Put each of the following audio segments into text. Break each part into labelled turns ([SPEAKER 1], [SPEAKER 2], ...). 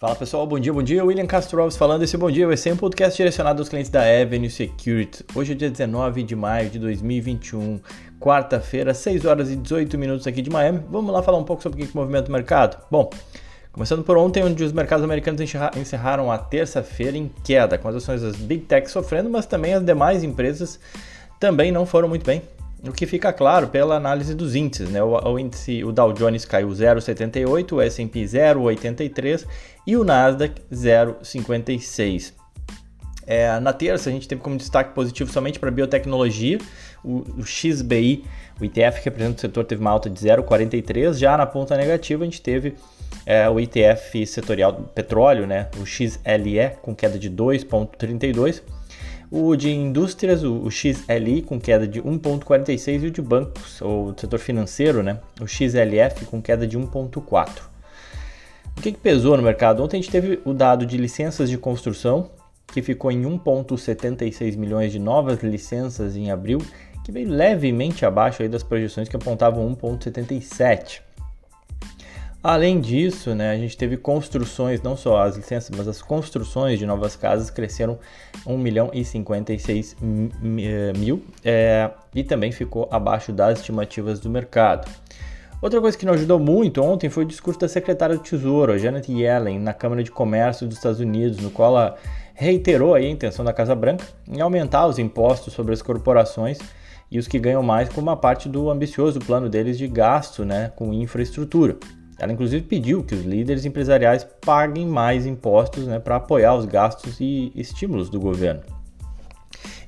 [SPEAKER 1] Fala pessoal, bom dia, bom dia. William Castro Alves falando. Esse bom dia vai ser um podcast direcionado aos clientes da Avenue Security. Hoje é dia 19 de maio de 2021, quarta-feira, 6 horas e 18 minutos aqui de Miami. Vamos lá falar um pouco sobre o que movimenta o mercado? Bom, começando por ontem, onde os mercados americanos encerraram a terça-feira em queda, com as ações das Big Techs sofrendo, mas também as demais empresas também não foram muito bem. O que fica claro pela análise dos índices, né? O, o índice, o Dow Jones caiu 0,78, o S&P 0,83 e o Nasdaq 0,56. É, na terça a gente teve como destaque positivo somente para biotecnologia, o, o XBI, o ETF que representa o setor teve uma alta de 0,43, já na ponta negativa a gente teve é, o ETF setorial do petróleo, né? o XLE com queda de 2,32 o de indústrias, o, XLI, com queda de 1,46 e o de bancos, ou do setor financeiro, né, o XLF, com queda de 1,4. O que, que pesou no mercado? Ontem a gente teve o dado de licenças de construção, que ficou em 1,76 milhões de novas licenças em abril, que veio levemente abaixo aí das projeções que apontavam 1,77. Além disso, né, a gente teve construções, não só as licenças, mas as construções de novas casas cresceram 1 milhão e 56 eh, mil é, e também ficou abaixo das estimativas do mercado. Outra coisa que não ajudou muito ontem foi o discurso da secretária do Tesouro, Janet Yellen, na Câmara de Comércio dos Estados Unidos, no qual ela reiterou a intenção da Casa Branca em aumentar os impostos sobre as corporações e os que ganham mais como uma parte do ambicioso plano deles de gasto né, com infraestrutura. Ela inclusive pediu que os líderes empresariais paguem mais impostos né, para apoiar os gastos e estímulos do governo.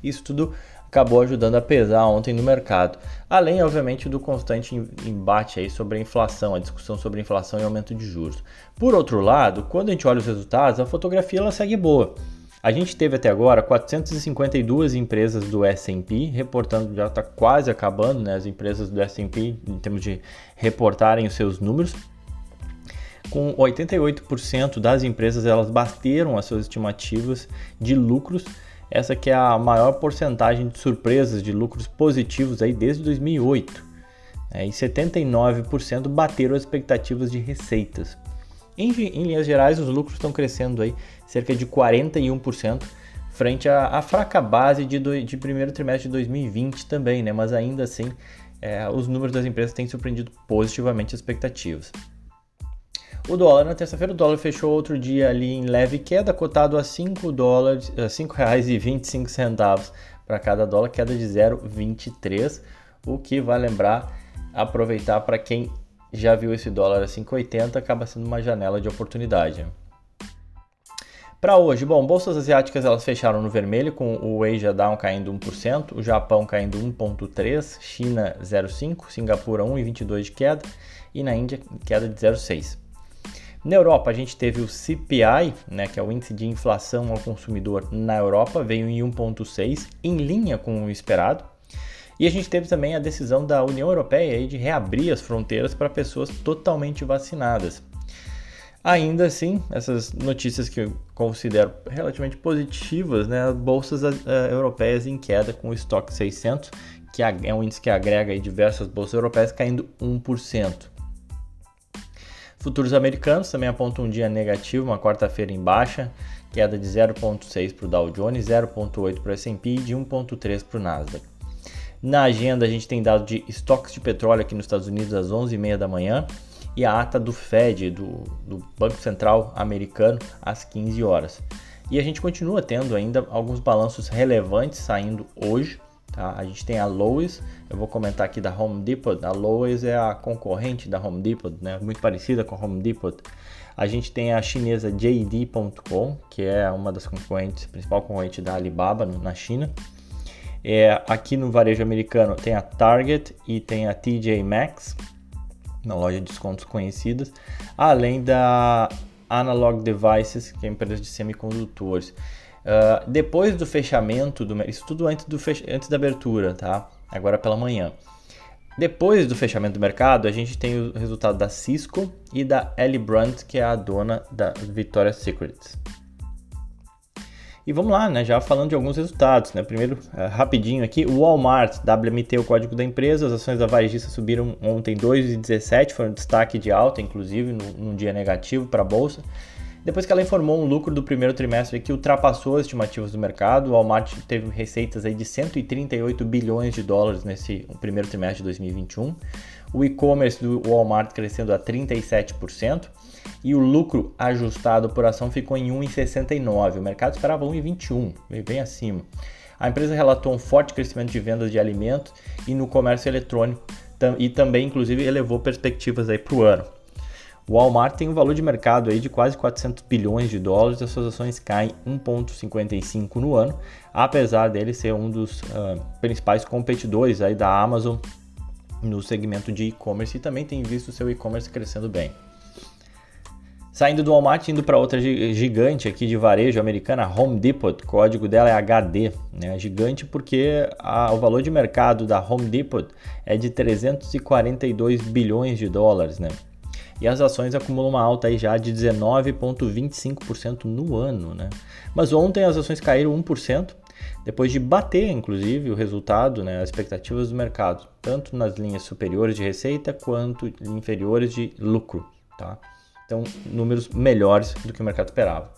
[SPEAKER 1] Isso tudo acabou ajudando a pesar ontem no mercado, além obviamente do constante embate aí sobre a inflação, a discussão sobre a inflação e aumento de juros. Por outro lado, quando a gente olha os resultados, a fotografia ela segue boa. A gente teve até agora 452 empresas do S&P reportando, já está quase acabando, né, as empresas do S&P em termos de reportarem os seus números com 88% das empresas elas bateram as suas estimativas de lucros. Essa que é a maior porcentagem de surpresas de lucros positivos aí desde 2008. É, e 79% bateram as expectativas de receitas. Em, em, linhas gerais, os lucros estão crescendo aí cerca de 41%, frente à, à fraca base de, do, de, primeiro trimestre de 2020 também, né? mas ainda assim é, os números das empresas têm surpreendido positivamente as expectativas. O dólar, na terça-feira, o dólar fechou outro dia ali em leve queda, cotado a 5 dólares, R$ 5,25 para cada dólar, queda de 0,23, o que vai lembrar, aproveitar para quem já viu esse dólar a 5,80, acaba sendo uma janela de oportunidade. Para hoje, bom, bolsas asiáticas elas fecharam no vermelho, com o Asia Down caindo 1%, o Japão caindo 1,3%, China 0,5%, Singapura 1,22% de queda e na Índia queda de 0,6%. Na Europa, a gente teve o CPI, né, que é o índice de inflação ao consumidor na Europa, veio em 1,6, em linha com o esperado. E a gente teve também a decisão da União Europeia de reabrir as fronteiras para pessoas totalmente vacinadas. Ainda assim, essas notícias que eu considero relativamente positivas, né, as bolsas uh, europeias em queda com o estoque 600, que é um índice que agrega diversas bolsas europeias caindo 1%. Futuros americanos também apontam um dia negativo, uma quarta-feira em baixa, queda de 0,6 para o Dow Jones, 0,8 para o S&P e de 1,3 para o Nasdaq. Na agenda a gente tem dado de estoques de petróleo aqui nos Estados Unidos às 11h30 da manhã e a ata do Fed, do, do Banco Central americano, às 15 horas. E a gente continua tendo ainda alguns balanços relevantes saindo hoje, Tá? A gente tem a Lowe's, eu vou comentar aqui da Home Depot. A Lowe's é a concorrente da Home Depot, né? muito parecida com a Home Depot. A gente tem a chinesa JD.com, que é uma das concorrentes, principal concorrente da Alibaba na China. É, aqui no varejo americano tem a Target e tem a TJ Maxx, uma loja de descontos conhecidas, além da Analog Devices, que é uma empresa de semicondutores. Uh, depois do fechamento do isso tudo antes, do fech, antes da abertura, tá? Agora pela manhã. Depois do fechamento do mercado, a gente tem o resultado da Cisco e da Ellie Brandt, que é a dona da Victoria's Secret. E vamos lá, né? Já falando de alguns resultados, né? Primeiro, uh, rapidinho aqui, o Walmart, WMT, o código da empresa, as ações da varejista subiram ontem 2,17, foi um destaque de alta, inclusive, num dia negativo para a bolsa. Depois que ela informou um lucro do primeiro trimestre que ultrapassou as estimativas do mercado. O Walmart teve receitas aí de 138 bilhões de dólares nesse primeiro trimestre de 2021. O e-commerce do Walmart crescendo a 37% e o lucro ajustado por ação ficou em 1,69. O mercado esperava 1,21, veio bem acima. A empresa relatou um forte crescimento de vendas de alimentos e no comércio eletrônico e também, inclusive, elevou perspectivas aí para o ano. O Walmart tem um valor de mercado aí de quase 400 bilhões de dólares e as suas ações caem 1,55 no ano, apesar dele ser um dos uh, principais competidores aí da Amazon no segmento de e-commerce e também tem visto seu e-commerce crescendo bem. Saindo do Walmart, indo para outra gigante aqui de varejo americana, Home Depot, o código dela é HD, né? Gigante porque a, o valor de mercado da Home Depot é de 342 bilhões de dólares, né? E as ações acumulam uma alta aí já de 19,25% no ano, né? Mas ontem as ações caíram 1%, depois de bater, inclusive, o resultado, né, as expectativas do mercado, tanto nas linhas superiores de receita quanto inferiores de lucro, tá? Então, números melhores do que o mercado esperava.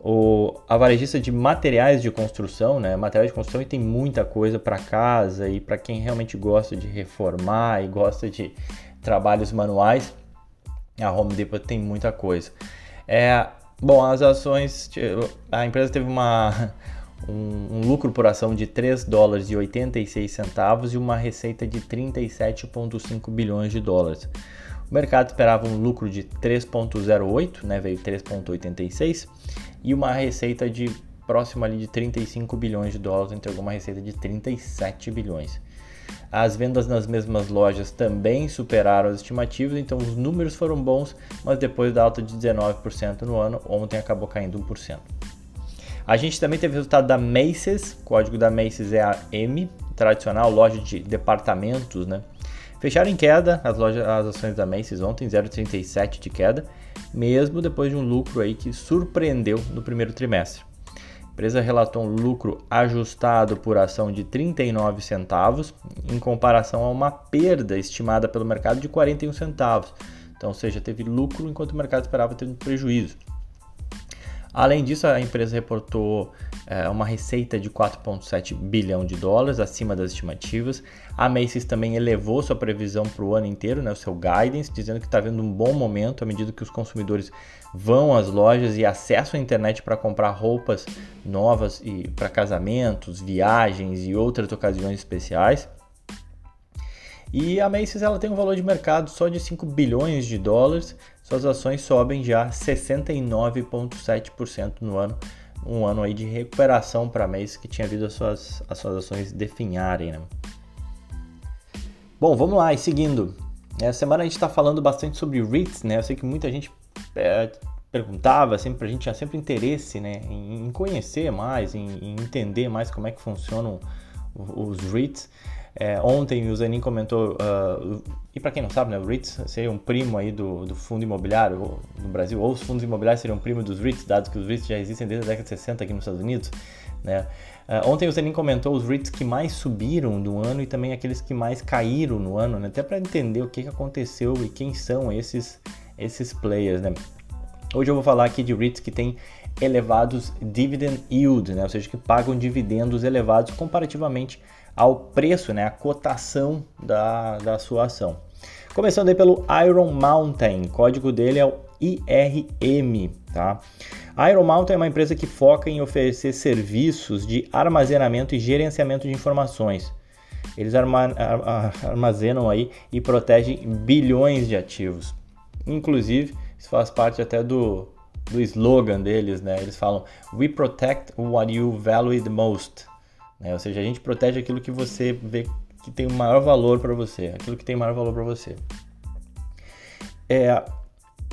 [SPEAKER 1] O, a varejista de materiais de construção, né? Materiais de construção e tem muita coisa para casa e para quem realmente gosta de reformar e gosta de trabalhos manuais, a Home Depot tem muita coisa. É, bom, as ações, a empresa teve uma, um, um, lucro por ação de 3 dólares e 86 centavos e uma receita de 37,5 bilhões de dólares. O mercado esperava um lucro de 3,08, né, veio 3,86, e uma receita de próximo ali de 35 bilhões de dólares, entregou uma receita de 37 bilhões. As vendas nas mesmas lojas também superaram as estimativas, então os números foram bons, mas depois da alta de 19% no ano, ontem acabou caindo 1%. A gente também teve resultado da Macy's, o código da Macy's é a M, tradicional loja de departamentos, né? Fecharam em queda as, lojas, as ações da Macy's ontem, 0,37 de queda, mesmo depois de um lucro aí que surpreendeu no primeiro trimestre. Empresa relatou um lucro ajustado por ação de 39 centavos, em comparação a uma perda estimada pelo mercado de 41 centavos. Então, ou seja, teve lucro enquanto o mercado esperava ter um prejuízo. Além disso, a empresa reportou é, uma receita de 4,7 bilhão de dólares, acima das estimativas. A Macy's também elevou sua previsão para o ano inteiro, né, o seu guidance, dizendo que está vendo um bom momento à medida que os consumidores vão às lojas e acessam a internet para comprar roupas novas e para casamentos, viagens e outras ocasiões especiais. E a Macy's ela tem um valor de mercado só de 5 bilhões de dólares, suas ações sobem já 69,7% no ano, um ano aí de recuperação para mês que tinha visto as suas, as suas ações definharem. Né? Bom, vamos lá, e seguindo. Essa semana a gente está falando bastante sobre REITs, né? Eu sei que muita gente é, perguntava, sempre, a gente tinha sempre interesse né, em, em conhecer mais, em, em, entender mais como é que funcionam os REITs. É, ontem o Zanin comentou, uh, e para quem não sabe, né, o REITs seria um primo aí do, do fundo imobiliário no Brasil, ou os fundos imobiliários seriam um primo dos REITs, dados que os REITs já existem desde a década de 60 aqui nos Estados Unidos. Né? Uh, ontem o Zanin comentou os REITs que mais subiram no ano e também aqueles que mais caíram no ano, né? até para entender o que, que aconteceu e quem são esses, esses players. Né? Hoje eu vou falar aqui de REITs que têm elevados dividend yield, né? ou seja, que pagam dividendos elevados comparativamente ao preço, né, a cotação da, da sua ação. Começando aí pelo Iron Mountain, código dele é o IRM, tá? A Iron Mountain é uma empresa que foca em oferecer serviços de armazenamento e gerenciamento de informações. Eles armazenam aí e protegem bilhões de ativos. Inclusive, isso faz parte até do, do slogan deles, né? Eles falam: We protect what you value the most. Né? Ou seja, a gente protege aquilo que você vê que tem o maior valor para você, aquilo que tem maior valor para você. É,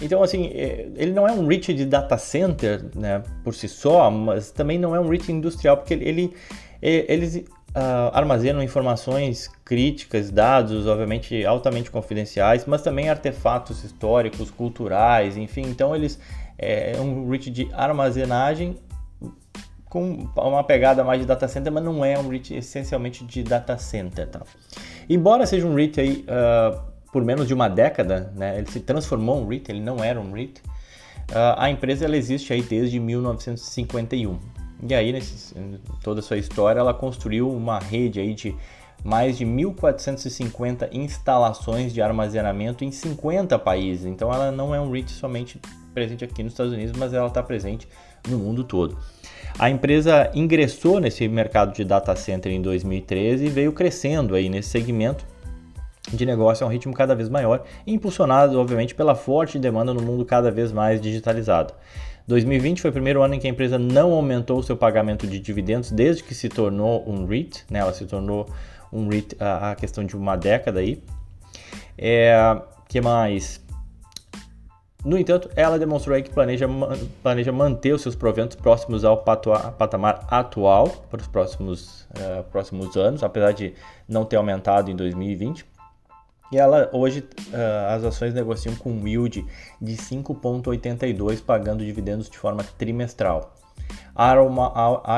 [SPEAKER 1] então, assim, é, ele não é um REIT de data center né, por si só, mas também não é um REIT industrial, porque ele, ele é, eles uh, armazenam informações críticas, dados, obviamente, altamente confidenciais, mas também artefatos históricos, culturais, enfim. Então, eles é, é um REIT de armazenagem com uma pegada mais de data center, mas não é um REIT essencialmente de data center. Tá? Embora seja um REIT aí, uh, por menos de uma década, né, ele se transformou em um REIT, ele não era um REIT, a empresa ela existe aí desde 1951. E aí, nesse, toda a sua história, ela construiu uma rede aí de mais de 1.450 instalações de armazenamento em 50 países. Então ela não é um REIT somente presente aqui nos Estados Unidos, mas ela está presente no mundo todo. A empresa ingressou nesse mercado de data center em 2013 e veio crescendo aí nesse segmento de negócio a um ritmo cada vez maior, impulsionado obviamente pela forte demanda no mundo cada vez mais digitalizado. 2020 foi o primeiro ano em que a empresa não aumentou o seu pagamento de dividendos desde que se tornou um REIT, né? ela se tornou um REIT a, questão de uma década aí. É, que mais? No entanto, ela demonstrou que planeja, planeja manter os seus proventos próximos ao patamar atual para os próximos, uh, próximos anos, apesar de não ter aumentado em 2020. E ela hoje uh, as ações negociam com yield de 5,82, pagando dividendos de forma trimestral. A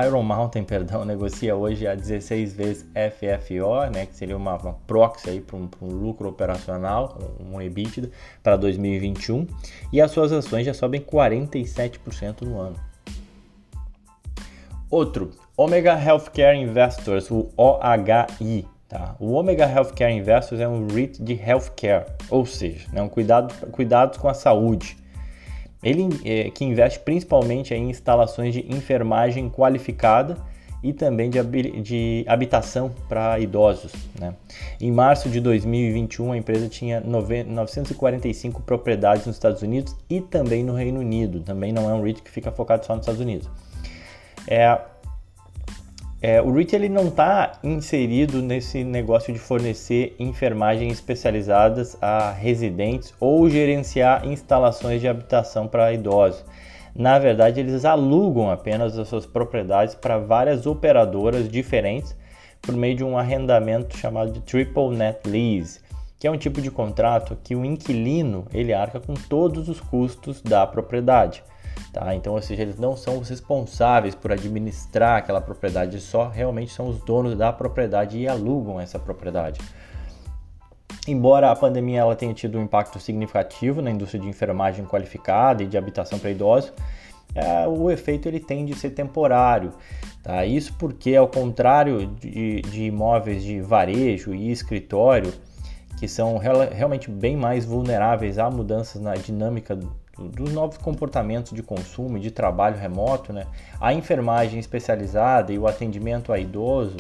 [SPEAKER 1] Iron Mountain perdão, negocia hoje a 16 vezes FFO, né, que seria uma, uma proxy para um, um, lucro operacional, um, um EBITDA para 2021, e as suas ações já sobem 47% no ano. Outro, Omega Healthcare Investors, o OHI. Tá? O Omega Healthcare Investors é um REIT de healthcare, ou seja, né, um cuidado, cuidados com a saúde. Ele é, que investe principalmente em instalações de enfermagem qualificada e também de, de habitação para idosos. Né? Em março de 2021, a empresa tinha 945 propriedades nos Estados Unidos e também no Reino Unido. Também não é um REIT que fica focado só nos Estados Unidos. É, é, o REIT ele não está inserido nesse negócio de fornecer enfermagens especializadas a residentes ou gerenciar instalações de habitação para idosos. Na verdade, eles alugam apenas as suas propriedades para várias operadoras diferentes por meio de um arrendamento chamado de Triple Net Lease, que é um tipo de contrato que o inquilino ele arca com todos os custos da propriedade. Tá? Então, ou seja, eles não são os responsáveis por administrar aquela propriedade, só realmente são os donos da propriedade e alugam essa propriedade. Embora a pandemia ela tenha tido um impacto significativo na indústria de enfermagem qualificada e de habitação para idosos, é, o efeito ele tende a ser temporário. Tá? Isso porque, ao contrário de, de imóveis de varejo e escritório, que são real, realmente bem mais vulneráveis a mudanças na dinâmica dos novos comportamentos de consumo e de trabalho remoto, né? a enfermagem especializada e o atendimento a idoso,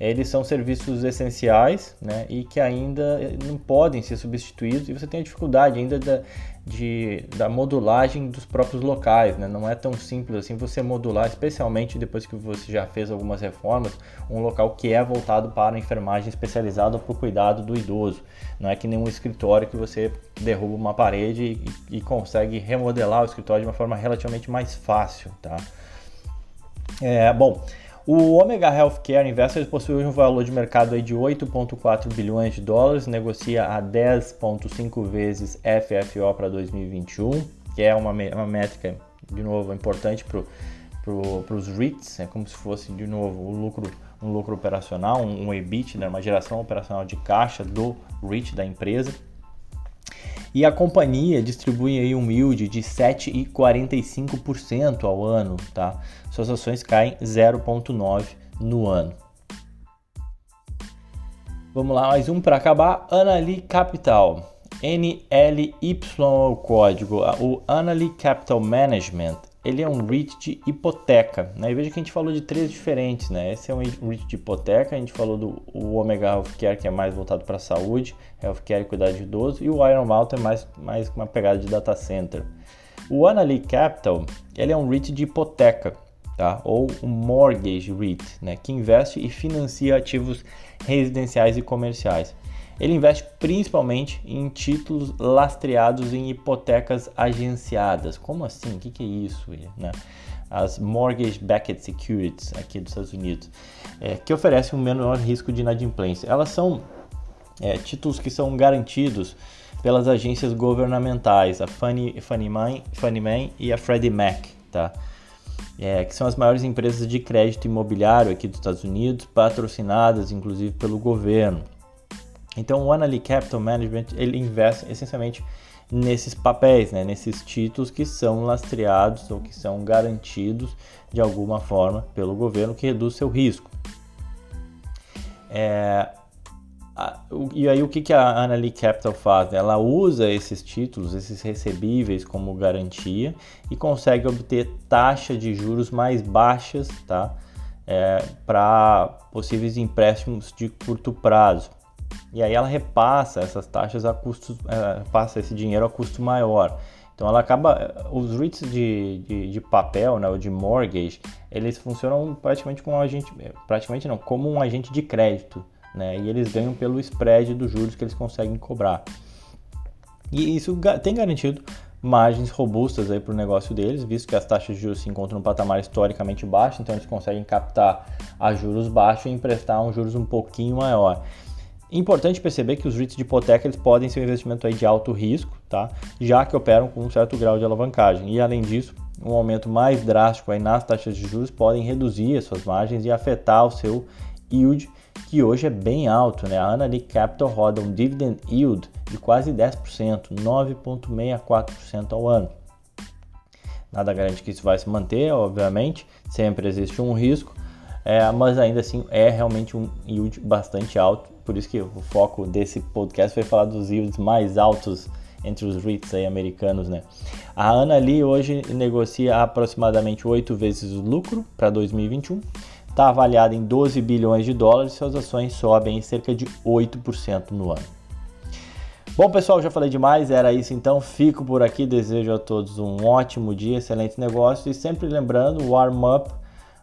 [SPEAKER 1] eles são serviços essenciais né? e que ainda não podem ser substituídos e você tem a dificuldade ainda da, de, da modulagem dos próprios locais. Né? Não é tão simples assim você modular, especialmente depois que você já fez algumas reformas, um local que é voltado para a enfermagem especializada para o cuidado do idoso. Não é que nenhum escritório que você derruba uma parede e, e consegue remodelar o escritório de uma forma relativamente mais fácil. Tá? É, bom, o Omega Healthcare Investors possui um valor de mercado de 8,4 bilhões de dólares, negocia a 10,5 vezes FFO para 2021, que é uma, uma métrica, de novo, importante para os REITs, é como se fosse, de novo, um lucro, um lucro operacional, um, um EBIT, né, uma geração operacional de caixa do REIT da empresa. E a companhia distribui aí um yield de 7,45% ao ano, tá? Suas ações caem 0,9 no ano. Vamos lá, mais um para acabar. Anali Capital. NLY é o código. O Anali Capital Management ele é um REIT de hipoteca. Né? E veja que a gente falou de três diferentes. Né? Esse é um REIT de hipoteca, a gente falou do o Omega Healthcare, que é mais voltado para saúde, Healthcare e cuidado de idoso, e o Iron Mountain é mais, mais uma pegada de data center. O Annaly Capital ele é um REIT de hipoteca, tá? ou um mortgage REIT, né? que investe e financia ativos residenciais e comerciais. Ele investe principalmente em títulos lastreados em hipotecas agenciadas. Como assim? O que, que é isso? Né? As Mortgage-Backed Securities aqui dos Estados Unidos, é, que oferecem um menor risco de inadimplência. Elas são é, títulos que são garantidos pelas agências governamentais, a Fannie, Fannie, Mae, Fannie Mae e a Freddie Mac, tá? É, que são as maiores empresas de crédito imobiliário aqui dos Estados Unidos, patrocinadas inclusive pelo governo. Então o Annaly Capital Management ele investe essencialmente nesses papéis, né, nesses títulos que são lastreados ou que são garantidos de alguma forma pelo governo, que reduz seu risco. É, e aí o que, que a Annaly Capital faz? Ela usa esses títulos, esses recebíveis como garantia e consegue obter taxa de juros mais baixas tá? É, para possíveis empréstimos de curto prazo. E aí ela repassa essas taxas a custos, é, passa esse dinheiro a custo maior. Então ela acaba, os REITs de, de, de, papel, né, ou de mortgage, eles funcionam praticamente como um agente, praticamente não, como um agente de crédito né? E eles ganham pelo spread dos juros que eles conseguem cobrar. E isso tem garantido margens robustas aí para o negócio deles, visto que as taxas de juros se encontram num patamar historicamente baixo, então eles conseguem captar a juros baixos e emprestar um juros um pouquinho maior. Importante perceber que os REITs de hipoteca eles podem ser um investimento aí de alto risco, tá? já que operam com um certo grau de alavancagem. E além disso, um aumento mais drástico aí nas taxas de juros podem reduzir as suas margens e afetar o seu yield que hoje é bem alto, né? A Annaly Capital roda um dividend yield de quase 10%, 9,64% ao ano. Nada garante que isso vai se manter, obviamente, sempre existe um risco, é, mas ainda assim é realmente um yield bastante alto, por isso que o foco desse podcast foi falar dos yields mais altos entre os REITs aí americanos, né? A Annaly hoje negocia aproximadamente 8 vezes o lucro para 2021 está avaliada em 12 bilhões de dólares suas ações sobem em cerca de 8% no ano. Bom, pessoal, já falei demais, era isso então. Fico por aqui, desejo a todos um ótimo dia, excelente negócio e sempre lembrando, warm up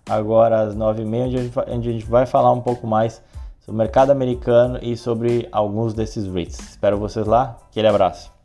[SPEAKER 1] agora às 9h30, onde a gente vai falar um pouco mais sobre o mercado americano e sobre alguns desses REITs. Espero vocês lá, aquele abraço.